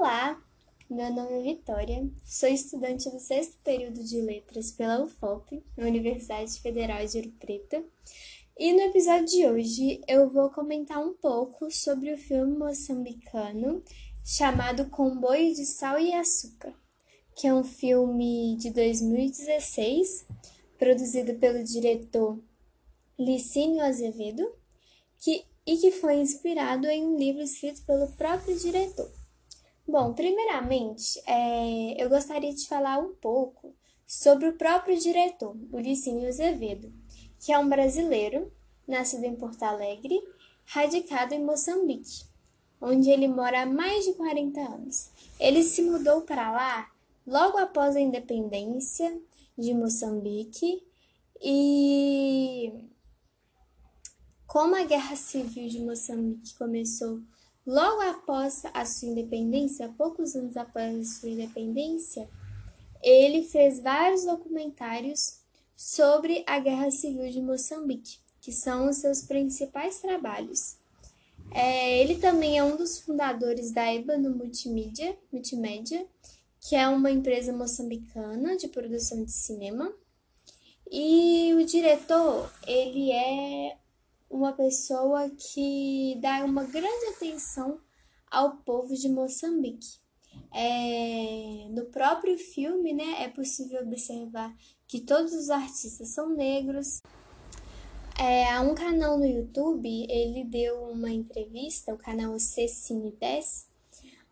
Olá, meu nome é Vitória, sou estudante do sexto período de letras pela UFOP, Universidade Federal de Ouro Preto, e no episódio de hoje eu vou comentar um pouco sobre o filme moçambicano chamado Comboio de Sal e Açúcar, que é um filme de 2016, produzido pelo diretor Licínio Azevedo, que, e que foi inspirado em um livro escrito pelo próprio diretor. Bom, primeiramente, é, eu gostaria de falar um pouco sobre o próprio diretor, o Licínio Azevedo, que é um brasileiro, nascido em Porto Alegre, radicado em Moçambique, onde ele mora há mais de 40 anos. Ele se mudou para lá logo após a independência de Moçambique e como a Guerra Civil de Moçambique começou logo após a sua independência, poucos anos após a sua independência, ele fez vários documentários sobre a Guerra Civil de Moçambique, que são os seus principais trabalhos. É, ele também é um dos fundadores da Ébano Multimídia, Multimédia, que é uma empresa moçambicana de produção de cinema. E o diretor, ele é uma pessoa que dá uma grande atenção ao povo de Moçambique. É, no próprio filme, né, é possível observar que todos os artistas são negros. É, um canal no YouTube, ele deu uma entrevista, o canal C Cine 10,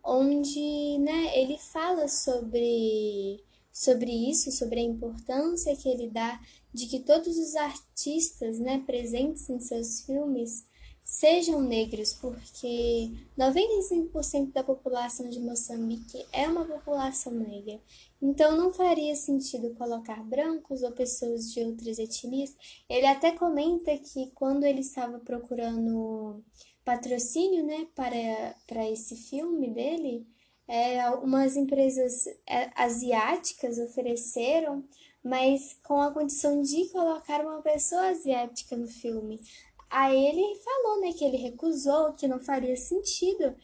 onde né, ele fala sobre sobre isso, sobre a importância que ele dá de que todos os artistas né, presentes em seus filmes sejam negros, porque 95% da população de Moçambique é uma população negra. Então não faria sentido colocar brancos ou pessoas de outras etnias. Ele até comenta que quando ele estava procurando patrocínio né, para, para esse filme dele, é, algumas empresas é, asiáticas ofereceram, mas com a condição de colocar uma pessoa asiática no filme. Aí ele falou né, que ele recusou, que não faria sentido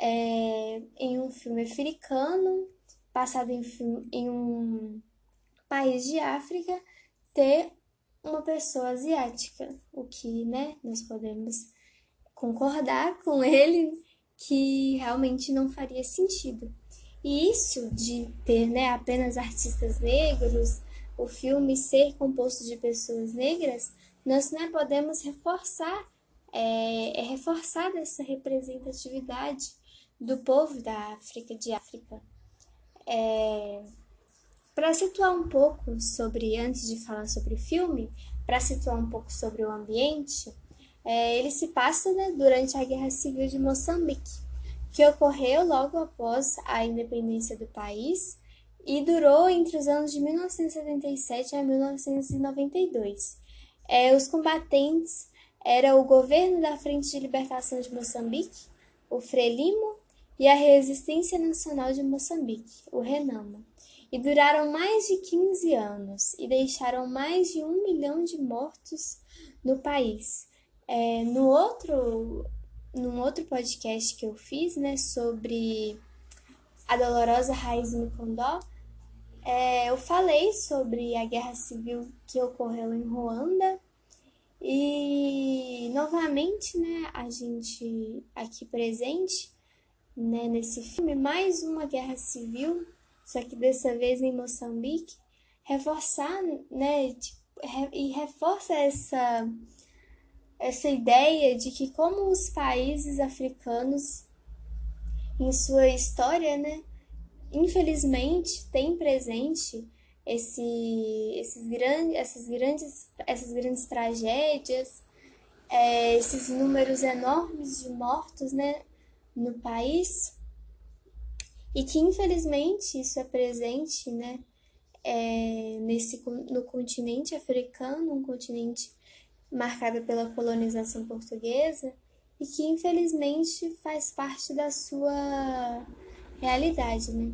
é, em um filme africano, passado em, em um país de África, ter uma pessoa asiática, o que né, nós podemos concordar com ele que realmente não faria sentido. E isso de ter né, apenas artistas negros, o filme ser composto de pessoas negras, nós né, podemos reforçar, é, é reforçar essa representatividade do povo da África, de África. É, para situar um pouco sobre, antes de falar sobre o filme, para situar um pouco sobre o ambiente, é, ele se passa né, durante a Guerra Civil de Moçambique, que ocorreu logo após a independência do país e durou entre os anos de 1977 a 1992. É, os combatentes eram o governo da Frente de Libertação de Moçambique, o Frelimo, e a Resistência Nacional de Moçambique, o Renamo, e duraram mais de 15 anos e deixaram mais de um milhão de mortos no país. É, no outro, num outro podcast que eu fiz, né, sobre a dolorosa raiz no Condó, é, eu falei sobre a guerra civil que ocorreu em Ruanda. E novamente, né, a gente aqui presente, né, nesse filme, mais uma guerra civil, só que dessa vez em Moçambique, reforçar, né, e reforça essa essa ideia de que como os países africanos em sua história, né, infelizmente tem presente esse, esses grandes, essas grandes, essas grandes tragédias, é, esses números enormes de mortos, né, no país e que infelizmente isso é presente, né, é, nesse no continente africano, um continente marcada pela colonização portuguesa e que infelizmente faz parte da sua realidade, né?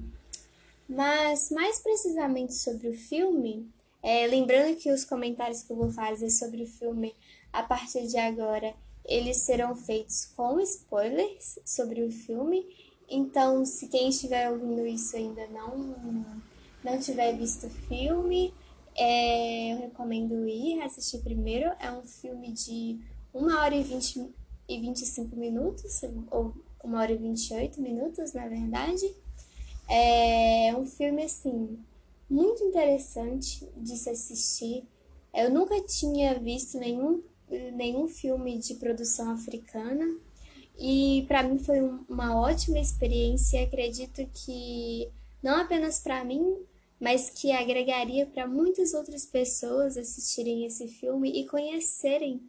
Mas mais precisamente sobre o filme, é, lembrando que os comentários que eu vou fazer sobre o filme a partir de agora eles serão feitos com spoilers sobre o filme Então, se quem estiver ouvindo isso ainda não, não tiver visto o filme, é, eu recomendo ir assistir primeiro. É um filme de 1 hora e, 20, e 25 minutos, ou 1 hora e 28 minutos, na verdade. É um filme, assim, muito interessante de se assistir. Eu nunca tinha visto nenhum, nenhum filme de produção africana e para mim foi uma ótima experiência. Acredito que não apenas para mim, mas que agregaria para muitas outras pessoas assistirem esse filme e conhecerem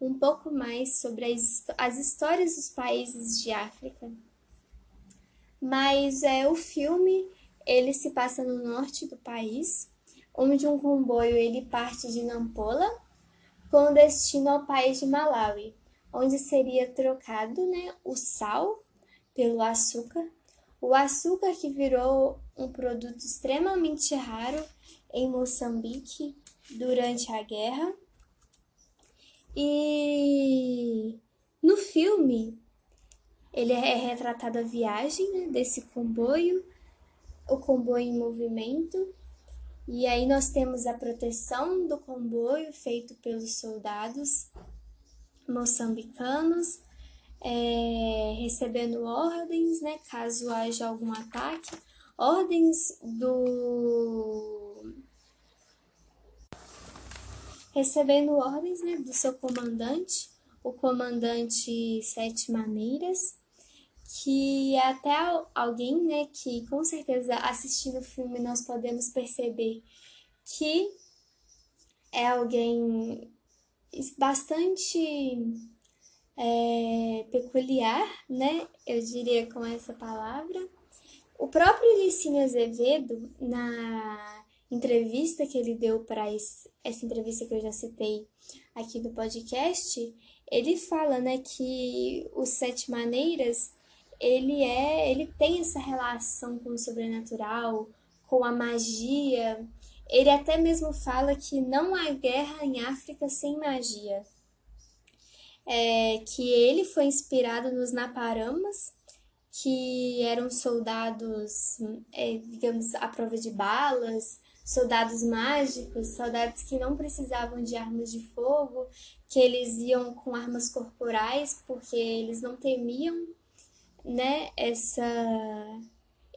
um pouco mais sobre as, as histórias dos países de África. Mas é o filme ele se passa no norte do país, onde um comboio ele parte de Nampula com destino ao país de Malawi, onde seria trocado né, o sal pelo açúcar, o açúcar que virou um produto extremamente raro em Moçambique durante a guerra. E no filme ele é retratada a viagem né, desse comboio o comboio em movimento. E aí nós temos a proteção do comboio feito pelos soldados moçambicanos, é, recebendo ordens, né, caso haja algum ataque, ordens do recebendo ordens, né, do seu comandante, o comandante Sete Maneiras, que até alguém, né, que com certeza assistindo o filme nós podemos perceber que é alguém bastante é, peculiar, né, eu diria com essa palavra. O próprio Licínio Azevedo, na entrevista que ele deu para essa entrevista que eu já citei aqui no podcast, ele fala, né, que os Sete Maneiras ele é, ele tem essa relação com o sobrenatural, com a magia. Ele até mesmo fala que não há guerra em África sem magia. É, que ele foi inspirado nos Naparamas, que eram soldados, é, digamos, à prova de balas, soldados mágicos, soldados que não precisavam de armas de fogo, que eles iam com armas corporais porque eles não temiam né, essa,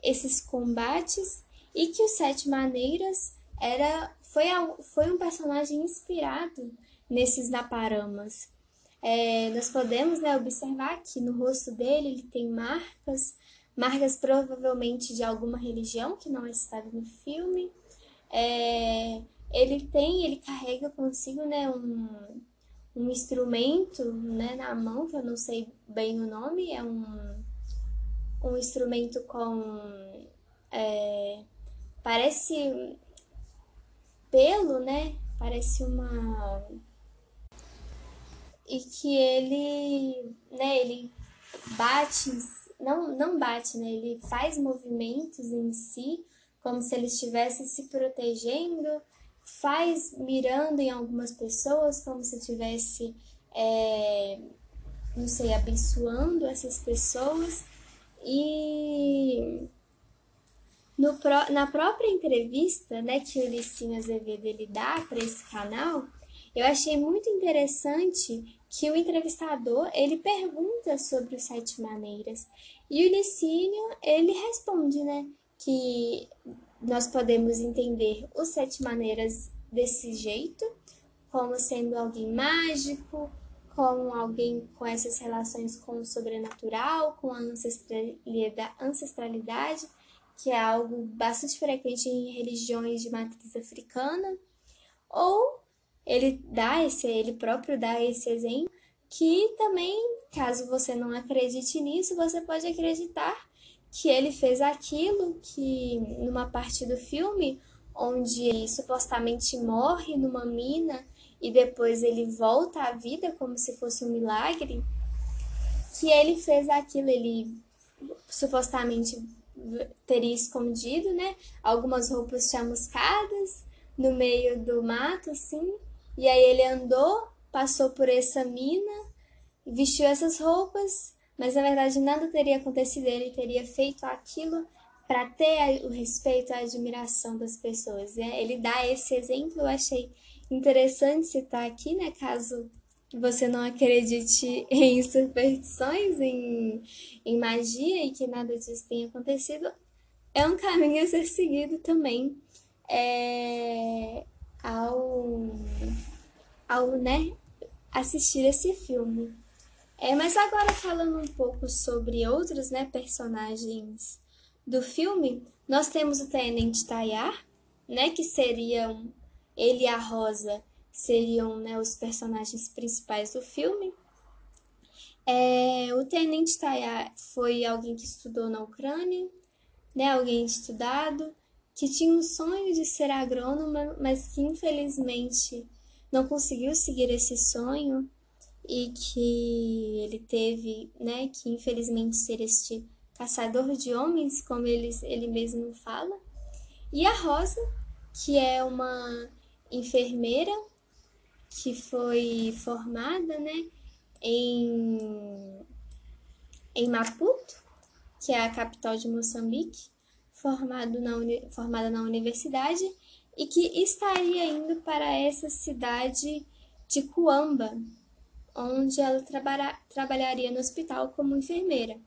esses combates e que o Sete Maneiras era foi, foi um personagem inspirado nesses Naparamas. É, nós podemos né, observar que no rosto dele ele tem marcas, marcas provavelmente de alguma religião que não é citada no filme. É, ele tem, ele carrega consigo né, um, um instrumento né, na mão, que eu não sei bem o nome, é um um instrumento com. É, parece pelo, né? Parece uma. E que ele, né, ele bate, não, não bate, né? Ele faz movimentos em si, como se ele estivesse se protegendo, faz mirando em algumas pessoas, como se estivesse, é, não sei, abençoando essas pessoas. E no, na própria entrevista né, que o Licinho Azevedo ele dá para esse canal, eu achei muito interessante que o entrevistador ele pergunta sobre os sete maneiras. E o Licínio ele responde, né, que nós podemos entender os sete maneiras desse jeito, como sendo alguém mágico, com alguém com essas relações com o sobrenatural, com a ancestralidade, que é algo bastante frequente em religiões de matriz africana, ou ele dá esse, ele próprio dá esse exemplo, que também, caso você não acredite nisso, você pode acreditar que ele fez aquilo que numa parte do filme onde ele supostamente morre numa mina e depois ele volta à vida como se fosse um milagre, que ele fez aquilo, ele supostamente teria escondido, né? Algumas roupas chamuscadas no meio do mato, assim. E aí ele andou, passou por essa mina, vestiu essas roupas, mas na verdade nada teria acontecido, ele teria feito aquilo para ter o respeito, a admiração das pessoas. Né? Ele dá esse exemplo, eu achei interessante citar aqui, né? Caso você não acredite em superstições, em, em magia e que nada disso tenha acontecido, é um caminho a ser seguido também é, ao, ao né, assistir esse filme. É, mas agora falando um pouco sobre outros né, personagens do filme, nós temos o Tenente Tayar, né, que seriam ele e a Rosa seriam né, os personagens principais do filme. É, o Tenente Tayar foi alguém que estudou na Ucrânia, né, alguém estudado, que tinha um sonho de ser agrônoma, mas que infelizmente não conseguiu seguir esse sonho e que ele teve, né, que infelizmente ser este caçador de homens, como ele, ele mesmo fala. E a Rosa, que é uma enfermeira que foi formada, né, em, em Maputo, que é a capital de Moçambique, formado na, formada na universidade e que estaria indo para essa cidade de Cuamba, onde ela trabalha, trabalharia no hospital como enfermeira,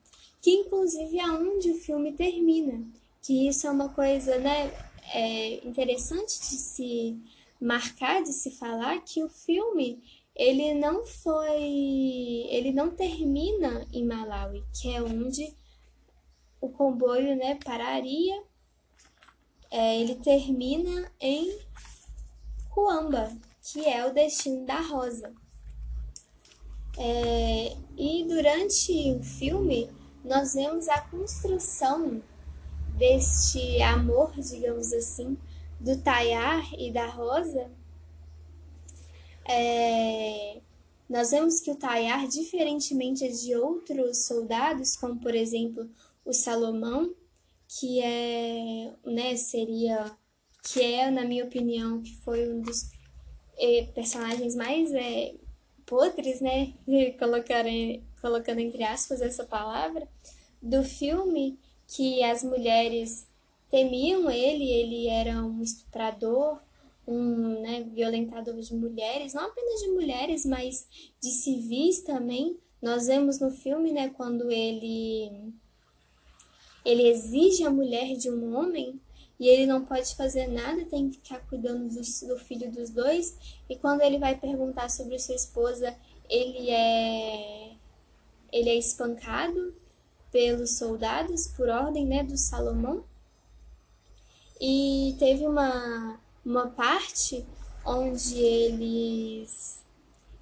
que inclusive é onde o filme termina, que isso é uma coisa né, é interessante de se marcar, de se falar que o filme ele não foi, ele não termina em Malawi, que é onde o comboio, né, pararia. É, ele termina em Cuamba, que é o destino da Rosa. É, e durante o filme nós vemos a construção deste amor, digamos assim, do Tayar e da Rosa, é, nós vemos que o Tayar, diferentemente de outros soldados, como por exemplo o Salomão, que é, né, seria, que é, na minha opinião, que foi um dos é, personagens mais é, podres, né, colocando entre aspas essa palavra, do filme, que as mulheres temiam ele, ele era um estuprador, um né, violentador de mulheres, não apenas de mulheres, mas de civis também. Nós vemos no filme, né, quando ele ele exige a mulher de um homem e ele não pode fazer nada, tem que ficar cuidando do, do filho dos dois. E quando ele vai perguntar sobre sua esposa, ele é ele é espancado pelos soldados por ordem, né, do Salomão. E teve uma, uma parte onde eles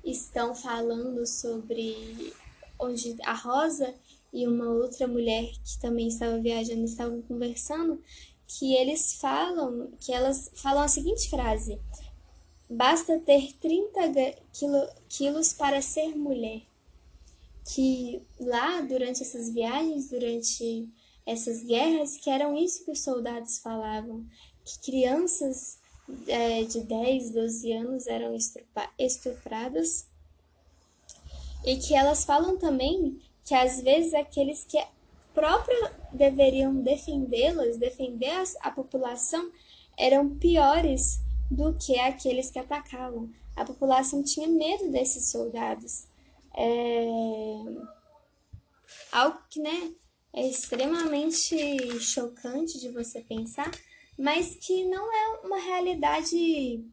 estão falando sobre onde a Rosa e uma outra mulher que também estava viajando estavam conversando, que eles falam, que elas falam a seguinte frase: basta ter 30 quilo, quilos para ser mulher. Que lá, durante essas viagens, durante essas guerras, que eram isso que os soldados falavam, que crianças é, de 10, 12 anos eram estupradas e que elas falam também que às vezes aqueles que próprio deveriam defendê-las, defender a população, eram piores do que aqueles que atacavam. A população tinha medo desses soldados. É... Algo que, né, é extremamente chocante de você pensar, mas que não é uma realidade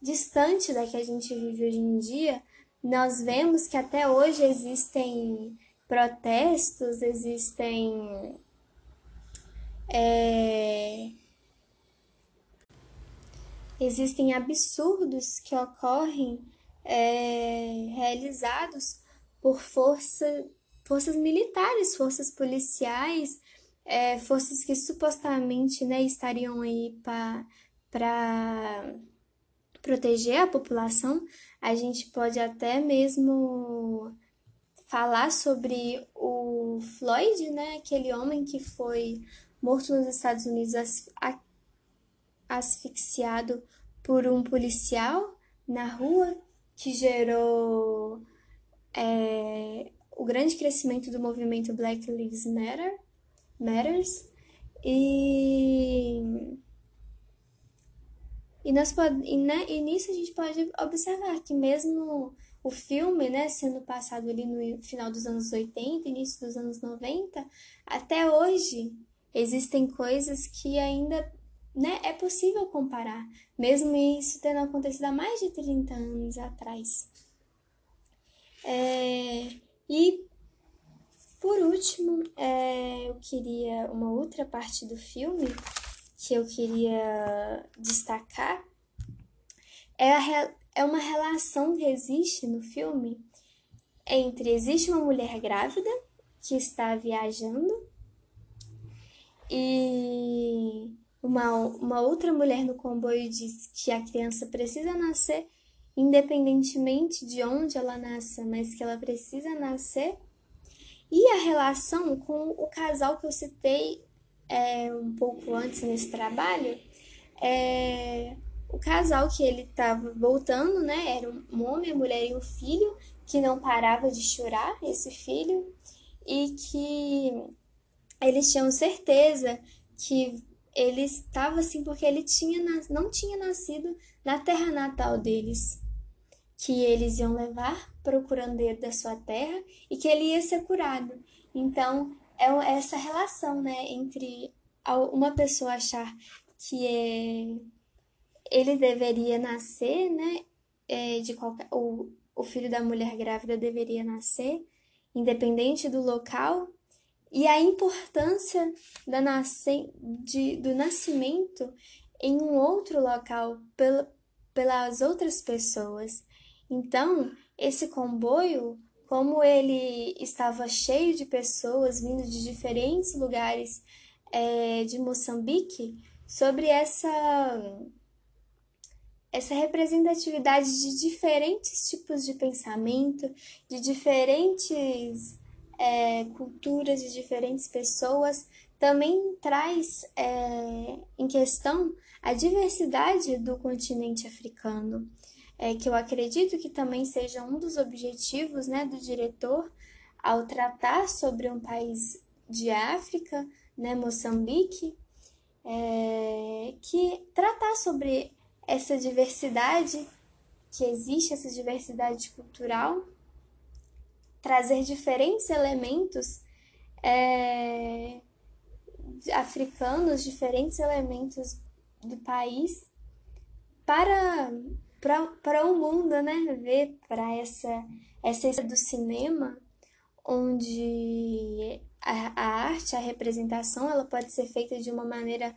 distante da que a gente vive hoje em dia. Nós vemos que até hoje existem protestos, existem é, existem absurdos que ocorrem é, realizados por força forças militares, forças policiais, é, forças que supostamente né, estariam aí para proteger a população. A gente pode até mesmo falar sobre o Floyd, né, aquele homem que foi morto nos Estados Unidos asfixiado por um policial na rua, que gerou é, o grande crescimento do movimento Black Lives Matter, Matters. E e, nós pode, e, né, e nisso a gente pode observar que mesmo o filme, né, sendo passado ali no final dos anos 80, início dos anos 90, até hoje existem coisas que ainda né, é possível comparar, mesmo isso tendo acontecido há mais de 30 anos atrás. É, e por último, é, eu queria uma outra parte do filme que eu queria destacar é, a, é uma relação que existe no filme entre existe uma mulher grávida que está viajando e uma, uma outra mulher no comboio diz que a criança precisa nascer independentemente de onde ela nasça, mas que ela precisa nascer. E a relação com o casal que eu citei é, um pouco antes nesse trabalho, é, o casal que ele estava voltando, né? Era um homem, a mulher e um filho que não parava de chorar, esse filho, e que eles tinham certeza que ele estava assim porque ele tinha não tinha nascido na terra natal deles, que eles iam levar para o curandeiro da sua terra e que ele ia ser curado. Então, é essa relação, né, entre uma pessoa achar que é, ele deveria nascer, né, é, de qualquer, o, o filho da mulher grávida deveria nascer, independente do local, e a importância da nasce, de, do nascimento em um outro local pela, pelas outras pessoas. Então, esse comboio como ele estava cheio de pessoas vindo de diferentes lugares é, de Moçambique, sobre essa, essa representatividade de diferentes tipos de pensamento, de diferentes é, culturas, de diferentes pessoas, também traz é, em questão a diversidade do continente africano. É, que eu acredito que também seja um dos objetivos né, do diretor ao tratar sobre um país de África, né, Moçambique, é, que tratar sobre essa diversidade que existe, essa diversidade cultural, trazer diferentes elementos é, africanos, diferentes elementos do país para para o mundo, né? Ver para essa essa do cinema onde a, a, arte, a representação, ela pode ser feita de uma maneira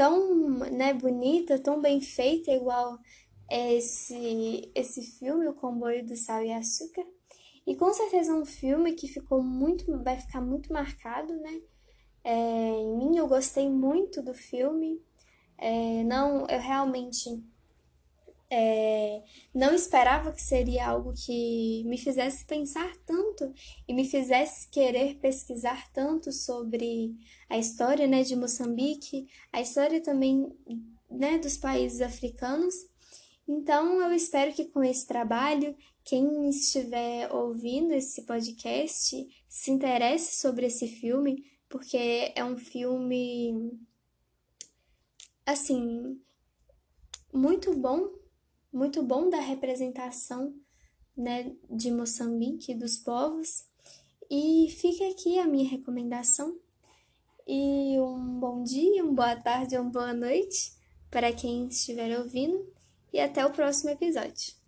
tão né, bonita, tão bem feita, igual esse, esse filme, O Comboio do Sal e Açúcar. E com certeza é um filme que ficou muito, vai ficar muito marcado, né? É, em mim, eu gostei muito do filme. É, não, eu realmente é, não esperava que seria algo que me fizesse pensar tanto e me fizesse querer pesquisar tanto sobre a história né, de Moçambique, a história também né, dos países africanos. Então, eu espero que com esse trabalho, quem estiver ouvindo esse podcast se interesse sobre esse filme, porque é um filme, assim, muito bom muito bom da representação né, de Moçambique, dos povos. E fica aqui a minha recomendação. E um bom dia, uma boa tarde, uma boa noite para quem estiver ouvindo. E até o próximo episódio.